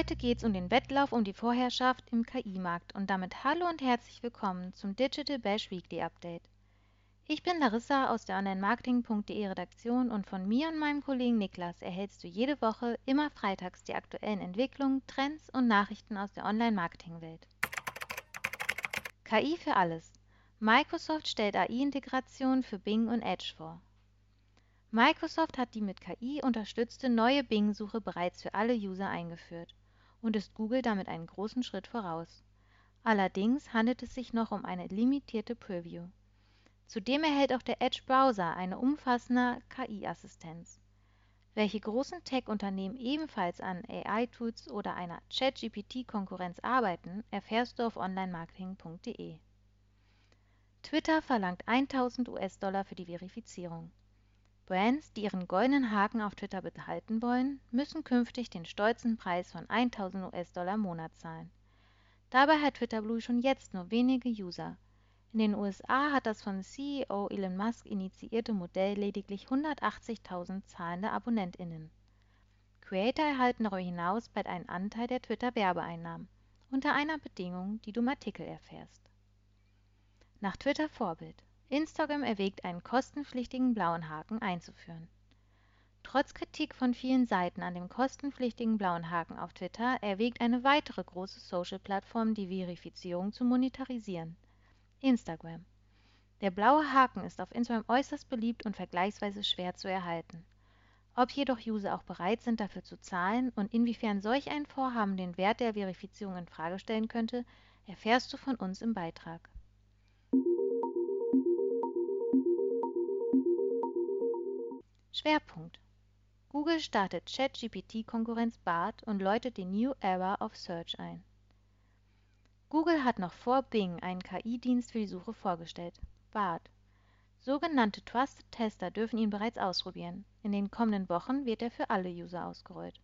Heute geht's um den Wettlauf um die Vorherrschaft im KI-Markt und damit hallo und herzlich willkommen zum Digital Bash Weekly Update. Ich bin Larissa aus der Online-Marketing.de Redaktion und von mir und meinem Kollegen Niklas erhältst du jede Woche immer freitags die aktuellen Entwicklungen, Trends und Nachrichten aus der Online-Marketing-Welt. KI für alles. Microsoft stellt AI-Integration für Bing und Edge vor. Microsoft hat die mit KI unterstützte neue Bing-Suche bereits für alle User eingeführt und ist Google damit einen großen Schritt voraus. Allerdings handelt es sich noch um eine limitierte Preview. Zudem erhält auch der Edge-Browser eine umfassende KI-Assistenz. Welche großen Tech-Unternehmen ebenfalls an AI-Tools oder einer Chat-GPT-Konkurrenz arbeiten, erfährst du auf onlinemarketing.de. Twitter verlangt 1000 US-Dollar für die Verifizierung. Brands, die ihren goldenen Haken auf Twitter behalten wollen, müssen künftig den stolzen Preis von 1000 US-Dollar im Monat zahlen. Dabei hat Twitter Blue schon jetzt nur wenige User – in den USA hat das von CEO Elon Musk initiierte Modell lediglich 180.000 zahlende AbonnentInnen. Creator erhalten darüber hinaus bald einen Anteil der Twitter-Werbeeinnahmen, unter einer Bedingung, die du im Artikel erfährst. Nach Twitter-Vorbild: Instagram erwägt einen kostenpflichtigen blauen Haken einzuführen. Trotz Kritik von vielen Seiten an dem kostenpflichtigen blauen Haken auf Twitter erwägt eine weitere große Social-Plattform die Verifizierung zu monetarisieren – Instagram. Der blaue Haken ist auf Instagram äußerst beliebt und vergleichsweise schwer zu erhalten. Ob jedoch User auch bereit sind, dafür zu zahlen und inwiefern solch ein Vorhaben den Wert der Verifizierung in Frage stellen könnte, erfährst du von uns im Beitrag. Schwerpunkt Google startet ChatGPT-Konkurrenz BART und läutet die New Era of Search ein. Google hat noch vor Bing einen KI-Dienst für die Suche vorgestellt, BART. Sogenannte Trusted Tester dürfen ihn bereits ausprobieren. In den kommenden Wochen wird er für alle User ausgerollt.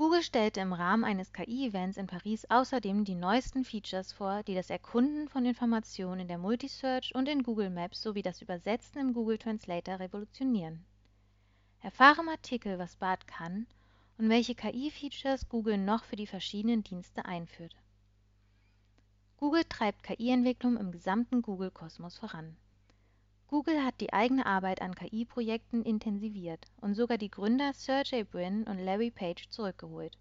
Google stellte im Rahmen eines KI-Events in Paris außerdem die neuesten Features vor, die das Erkunden von Informationen in der Multisearch und in Google Maps sowie das Übersetzen im Google Translator revolutionieren. Erfahre im Artikel, was BART kann und welche KI-Features Google noch für die verschiedenen Dienste einführt. Google treibt KI-Entwicklung im gesamten Google-Kosmos voran. Google hat die eigene Arbeit an KI-Projekten intensiviert und sogar die Gründer Sergey Brin und Larry Page zurückgeholt.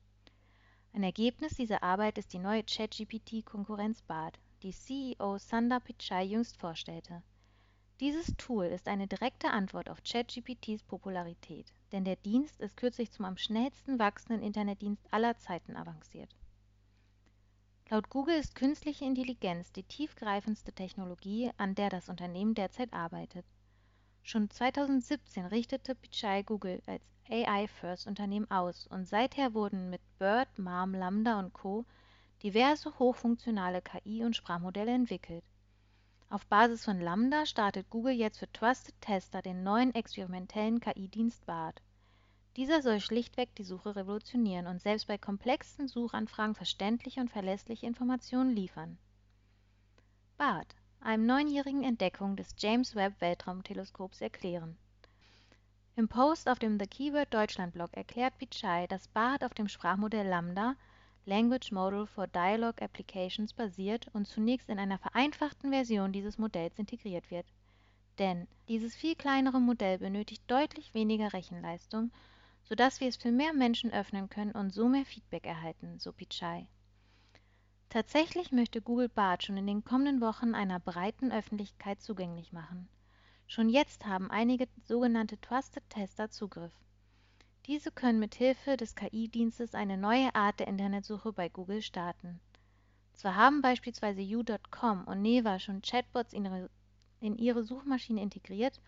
Ein Ergebnis dieser Arbeit ist die neue ChatGPT-Konkurrenz BART, die CEO Sundar Pichai jüngst vorstellte. Dieses Tool ist eine direkte Antwort auf ChatGPTs Popularität, denn der Dienst ist kürzlich zum am schnellsten wachsenden Internetdienst aller Zeiten avanciert. Laut Google ist künstliche Intelligenz die tiefgreifendste Technologie, an der das Unternehmen derzeit arbeitet. Schon 2017 richtete Pichai Google als AI-First-Unternehmen aus und seither wurden mit BERT, MARM, Lambda und Co. diverse hochfunktionale KI- und Sprachmodelle entwickelt auf Basis von Lambda startet Google jetzt für Trusted Tester den neuen experimentellen KI-Dienst BART. Dieser soll schlichtweg die Suche revolutionieren und selbst bei komplexen Suchanfragen verständliche und verlässliche Informationen liefern. BART, einem neunjährigen Entdeckung des James Webb Weltraumteleskops erklären. Im Post auf dem The Keyword Deutschland Blog erklärt Pichai, dass BART auf dem Sprachmodell Lambda Language Model for Dialogue Applications basiert und zunächst in einer vereinfachten Version dieses Modells integriert wird. Denn dieses viel kleinere Modell benötigt deutlich weniger Rechenleistung, sodass wir es für mehr Menschen öffnen können und so mehr Feedback erhalten, so Pichai. Tatsächlich möchte Google Bart schon in den kommenden Wochen einer breiten Öffentlichkeit zugänglich machen. Schon jetzt haben einige sogenannte Trusted Tester Zugriff. Diese können mit Hilfe des KI-Dienstes eine neue Art der Internetsuche bei Google starten. Zwar haben beispielsweise You.com und Neva schon Chatbots in ihre Suchmaschine integriert,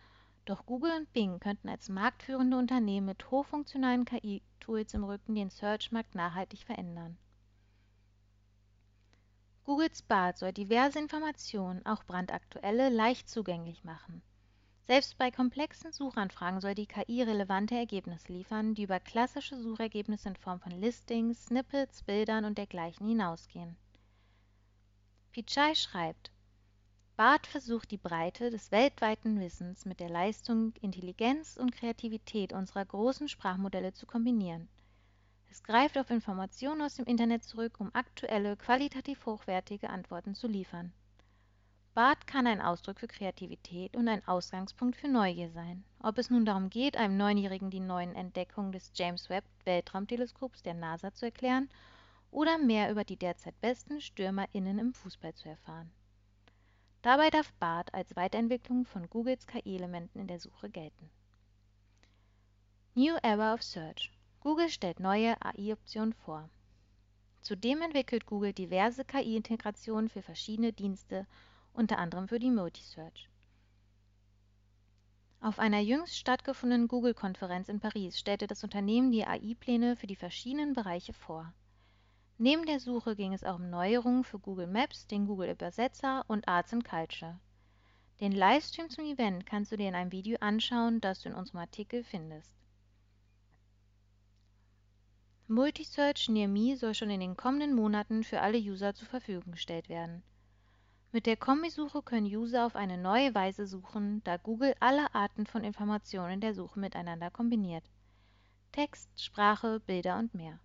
doch Google und Bing könnten als marktführende Unternehmen mit hochfunktionalen KI-Tools im Rücken den Search-Markt nachhaltig verändern. Googles Bart soll diverse Informationen, auch brandaktuelle, leicht zugänglich machen. Selbst bei komplexen Suchanfragen soll die KI relevante Ergebnisse liefern, die über klassische Suchergebnisse in Form von Listings, Snippets, Bildern und dergleichen hinausgehen. Pichai schreibt, BART versucht die Breite des weltweiten Wissens mit der Leistung, Intelligenz und Kreativität unserer großen Sprachmodelle zu kombinieren. Es greift auf Informationen aus dem Internet zurück, um aktuelle, qualitativ hochwertige Antworten zu liefern. BART kann ein Ausdruck für Kreativität und ein Ausgangspunkt für Neugier sein. Ob es nun darum geht, einem Neunjährigen die neuen Entdeckungen des James Webb Weltraumteleskops der NASA zu erklären oder mehr über die derzeit besten StürmerInnen im Fußball zu erfahren. Dabei darf BART als Weiterentwicklung von Googles KI-Elementen in der Suche gelten. New Era of Search Google stellt neue AI-Optionen vor. Zudem entwickelt Google diverse KI-Integrationen für verschiedene Dienste unter anderem für die Multisearch. Auf einer jüngst stattgefundenen Google-Konferenz in Paris stellte das Unternehmen die AI-Pläne für die verschiedenen Bereiche vor. Neben der Suche ging es auch um Neuerungen für Google Maps, den Google-Übersetzer und Arts and Culture. Den Livestream zum Event kannst du dir in einem Video anschauen, das du in unserem Artikel findest. Multisearch Near Me soll schon in den kommenden Monaten für alle User zur Verfügung gestellt werden. Mit der Kombisuche können User auf eine neue Weise suchen, da Google alle Arten von Informationen in der Suche miteinander kombiniert. Text, Sprache, Bilder und mehr.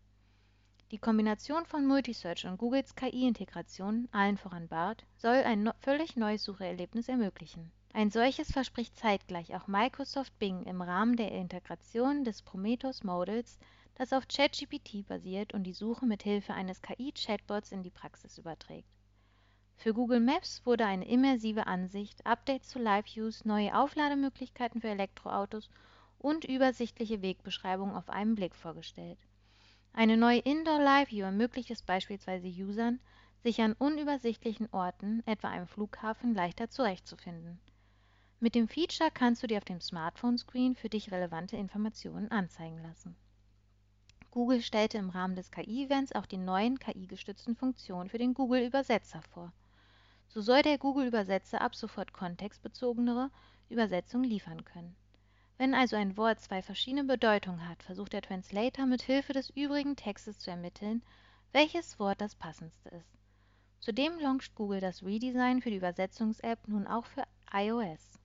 Die Kombination von Multisearch und Googles KI-Integration, allen voran BART, soll ein no völlig neues Sucherlebnis ermöglichen. Ein solches verspricht zeitgleich auch Microsoft Bing im Rahmen der Integration des Prometheus Models, das auf ChatGPT basiert und die Suche mit Hilfe eines KI-Chatbots in die Praxis überträgt. Für Google Maps wurde eine immersive Ansicht, Updates zu Live-Views, neue Auflademöglichkeiten für Elektroautos und übersichtliche Wegbeschreibungen auf einen Blick vorgestellt. Eine neue Indoor Live View ermöglicht es beispielsweise Usern, sich an unübersichtlichen Orten, etwa einem Flughafen, leichter zurechtzufinden. Mit dem Feature kannst du dir auf dem Smartphone-Screen für dich relevante Informationen anzeigen lassen. Google stellte im Rahmen des KI-Events auch die neuen KI-gestützten Funktionen für den Google-Übersetzer vor. So soll der Google-Übersetzer ab sofort kontextbezogenere Übersetzungen liefern können. Wenn also ein Wort zwei verschiedene Bedeutungen hat, versucht der Translator mit Hilfe des übrigen Textes zu ermitteln, welches Wort das passendste ist. Zudem launcht Google das Redesign für die Übersetzungs-App nun auch für iOS.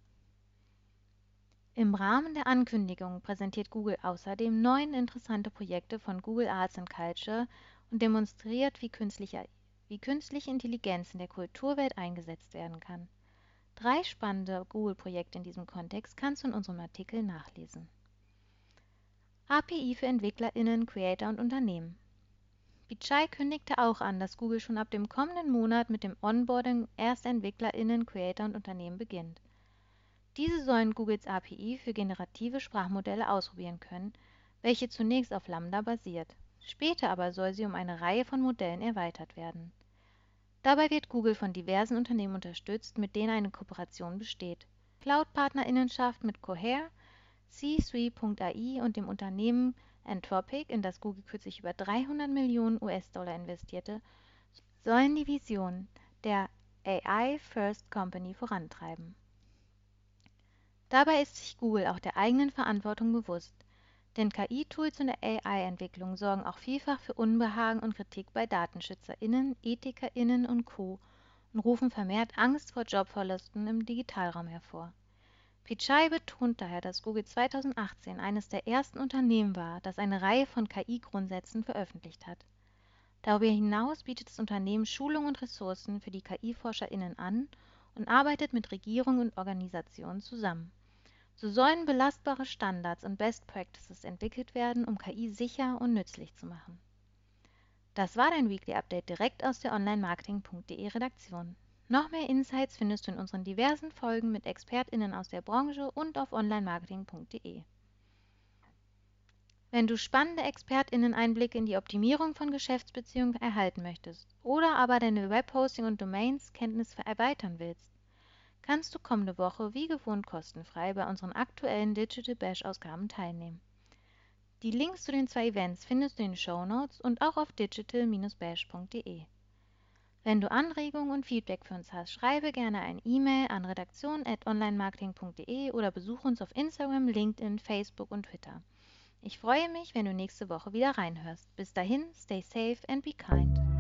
Im Rahmen der Ankündigung präsentiert Google außerdem neun interessante Projekte von Google Arts and Culture und demonstriert, wie künstliche wie künstliche Intelligenz in der Kulturwelt eingesetzt werden kann. Drei spannende Google-Projekte in diesem Kontext kannst du in unserem Artikel nachlesen. API für EntwicklerInnen, Creator und Unternehmen. Bichai kündigte auch an, dass Google schon ab dem kommenden Monat mit dem Onboarding erster EntwicklerInnen, Creator und Unternehmen beginnt. Diese sollen Googles API für generative Sprachmodelle ausprobieren können, welche zunächst auf Lambda basiert. Später aber soll sie um eine Reihe von Modellen erweitert werden. Dabei wird Google von diversen Unternehmen unterstützt, mit denen eine Kooperation besteht. Cloud-Partnerinnenschaft mit Cohere, C3.ai und dem Unternehmen Anthropic, in das Google kürzlich über 300 Millionen US-Dollar investierte, sollen die Vision der AI First Company vorantreiben. Dabei ist sich Google auch der eigenen Verantwortung bewusst. Denn KI-Tools und AI-Entwicklung sorgen auch vielfach für Unbehagen und Kritik bei DatenschützerInnen, EthikerInnen und Co. und rufen vermehrt Angst vor Jobverlusten im Digitalraum hervor. Pichai betont daher, dass Google 2018 eines der ersten Unternehmen war, das eine Reihe von KI-Grundsätzen veröffentlicht hat. Darüber hinaus bietet das Unternehmen Schulung und Ressourcen für die KI-ForscherInnen an und arbeitet mit Regierungen und Organisationen zusammen. So sollen belastbare Standards und Best Practices entwickelt werden, um KI sicher und nützlich zu machen. Das war dein Weekly Update direkt aus der Online-Marketing.de Redaktion. Noch mehr Insights findest du in unseren diversen Folgen mit ExpertInnen aus der Branche und auf Online-Marketing.de. Wenn du spannende ExpertInnen-Einblicke in die Optimierung von Geschäftsbeziehungen erhalten möchtest oder aber deine Webhosting- und Domains-Kenntnisse erweitern willst, kannst du kommende Woche wie gewohnt kostenfrei bei unseren aktuellen Digital Bash Ausgaben teilnehmen. Die Links zu den zwei Events findest du in den Show Notes und auch auf digital-bash.de. Wenn du Anregungen und Feedback für uns hast, schreibe gerne eine E-Mail an redaktion@onlinemarketing.de oder besuche uns auf Instagram, LinkedIn, Facebook und Twitter. Ich freue mich, wenn du nächste Woche wieder reinhörst. Bis dahin, stay safe and be kind.